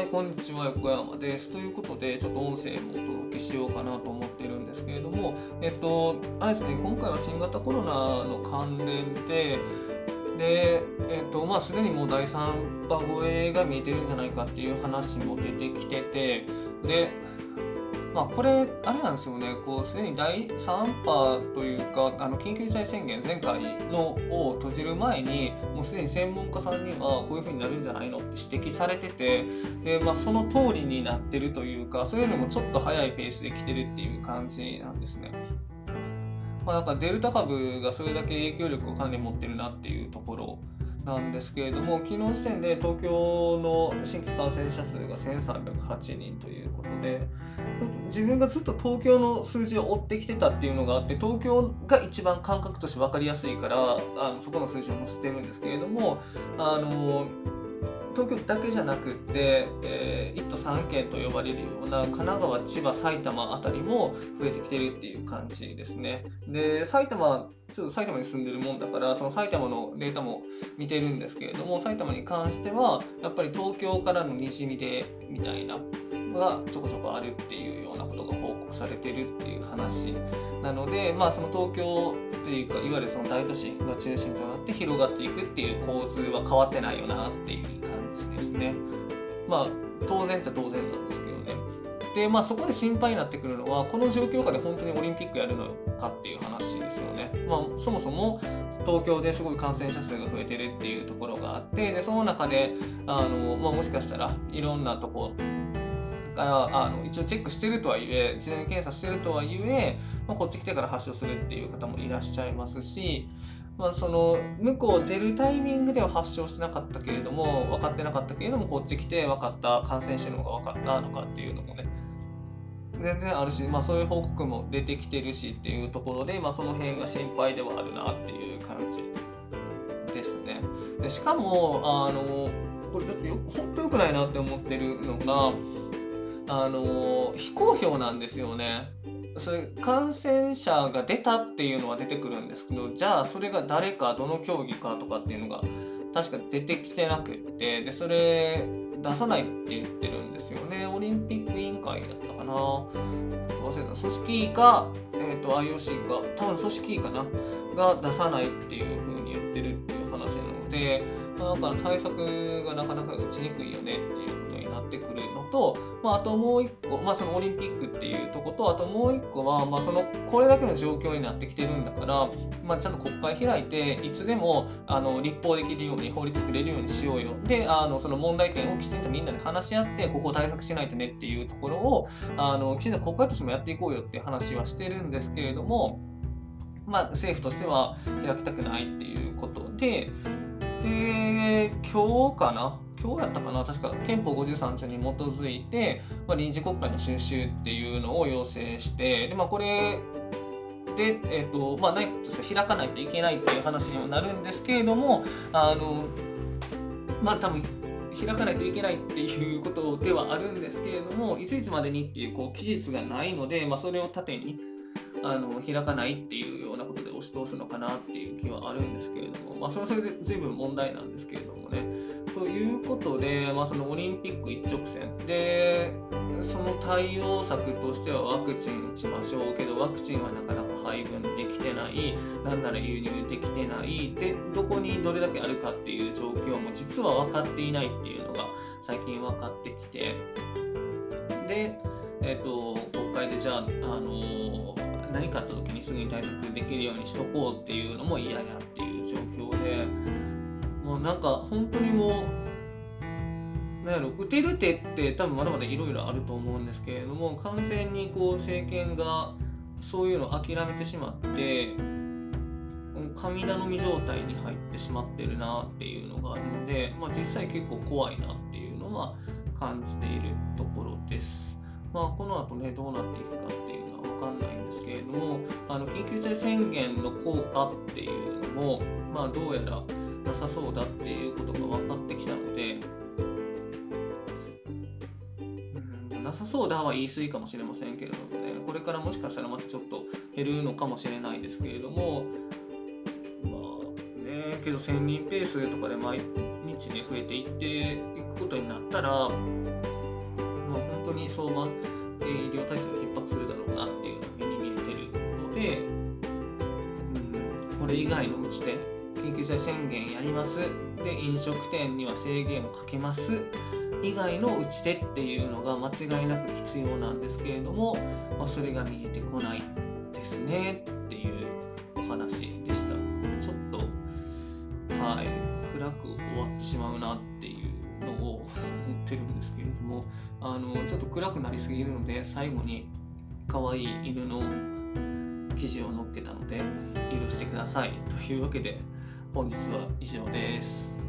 はい、こんにちは、横山です。ということで、ちょっと音声もお届けしようかなと思ってるんですけれども、えっと、あれですね、今回は新型コロナの関連で、で、えっと、まあ、すでにもう第3波超えが見えてるんじゃないかっていう話も出てきてて、で、まあ、これ、あれなんですよね、こう、すでに第3波というか、あの緊急事態宣言、前回のを閉じる前に、もうすでに専門家さんにはこういう風になるんじゃないのって指摘されてて、で、まあ、その通りになってるというか、それよりもちょっと早いペースで来てるっていう感じなんですね。まあ、なんかデルタ株がそれだけ影響力をかなり持ってるなっていうところなんですけれども昨日時点で東京の新規感染者数が1308人ということで自分がずっと東京の数字を追ってきてたっていうのがあって東京が一番感覚として分かりやすいからあのそこの数字を載せてるんですけれどもあの東京だけじゃなくって、えー、1都3県と呼ばれるような神奈川、千葉、埼玉あたりも増えてきてるっていう感じですね。で、埼玉、ちょっと埼玉に住んでるもんだから、その埼玉のデータも見てるんですけれども、埼玉に関しては、やっぱり東京からのにじみでみたいながちょこちょこあるっていうようなことが報告されてるっていう話なので、まあ、その東京というかいわゆるその大都市が中心となって広がっていくっていう構図は変わってないよなっていう感じですね。まあ当然っちゃ当然なんですけどね。でまあそこで心配になってくるのはこの状況下で本当にオリンピックやるのかっていう話ですよね。まあそもそも東京ですごい感染者数が増えてるっていうところがあってでその中であの、まあ、もしかしたらいろんなとこからあの一応チェックしてるとはいえ事前検査してるとはいえ、まあ、こっち来てから発症するっていう方もいらっしゃいますし、まあ、その向こう出るタイミングでは発症してなかったけれども分かってなかったけれどもこっち来て分かった感染してるのが分かったとかっていうのもね全然あるし、まあ、そういう報告も出てきてるしっていうところで、まあ、その辺が心配ではあるなっていう感じですね。でしかもあのこれちょっとよ本当良くないなって思ってるのがあの非公表なんですよね。それ感染者が出たっていうのは出てくるんですけどじゃあそれが誰かどの競技かとかっていうのが確か出てきてなくってでそれ出さないって言ってるんですよね。オリンピック委員会だったかな。忘れた。組織委か、えーと、IOC か。多分組織委かな。が出さないっていう風に言ってるっていう話なのでだから対策がなかなか打ちにくいよねっていうってくるのと、まあ、あともう一個、まあ、そのオリンピックっていうとことあともう一個は、まあ、そのこれだけの状況になってきてるんだから、まあ、ちゃんと国会開いていつでもあの立法できるように法律作れるようにしようよ。であのその問題点をきちんとみんなで話し合ってここを対策しないとねっていうところをあのきちんと国会としてもやっていこうよって話はしてるんですけれども、まあ、政府としては開きたくないっていうことでで今日かな今日やったかな？確か憲法53条に基づいて、まあ、臨時国会の収集っていうのを要請してで、まあ、これで、えーとまあ、内閣として開かないといけないっていう話にはなるんですけれどもあのまあ多分開かないといけないっていうことではあるんですけれどもいついつまでにっていうこう期日がないので、まあ、それを盾にあの開かないっていうようなことで押し通すのかなっていう気はあるんですけれども、まあ、それはそれで随分問題なんですけれどもね。ということで、まあ、そのオリンピック一直線でその対応策としてはワクチン打ちましょうけどワクチンはなかなか配分できてないなんなら輸入できてないでどこにどれだけあるかっていう状況も実は分かっていないっていうのが最近分かってきてで、えっと国会でじゃあ、あの何かあった時にすぐに対策できるようにしとこうっていうのも嫌やっていう状況でもうなんか本当にもうなんやろ打てる手って多分まだまだいろいろあると思うんですけれども完全にこう政権がそういうのを諦めてしまって神頼み状態に入ってしまってるなっていうのがあるので、まあ、実際結構怖いなっていうのは感じているところです。まあ、この後ねどうなっていくかっていう分かんないんですけれどもあの緊急事態宣言の効果っていうのも、まあ、どうやらなさそうだっていうことが分かってきたので、うん、なさそうだは言い過ぎかもしれませんけれどもねこれからもしかしたらまたちょっと減るのかもしれないですけれどもまあねけど1000人ペースとかで毎日ね増えていっていくことになったら本当に相馬、えー医療体制が逼迫するだろうなれ以外の打ち手緊急事態宣言やります。で飲食店には制限をかけます。以外の打ち手っていうのが間違いなく必要なんですけれども、まあ、それが見えてこないですね。っていうお話でした。ちょっとはい。暗く終わってしまうなっていうのを言ってるんですけれどもあのちょっと暗くなりすぎるので最後に可愛い犬の記事を載っけたので許してくださいというわけで本日は以上です。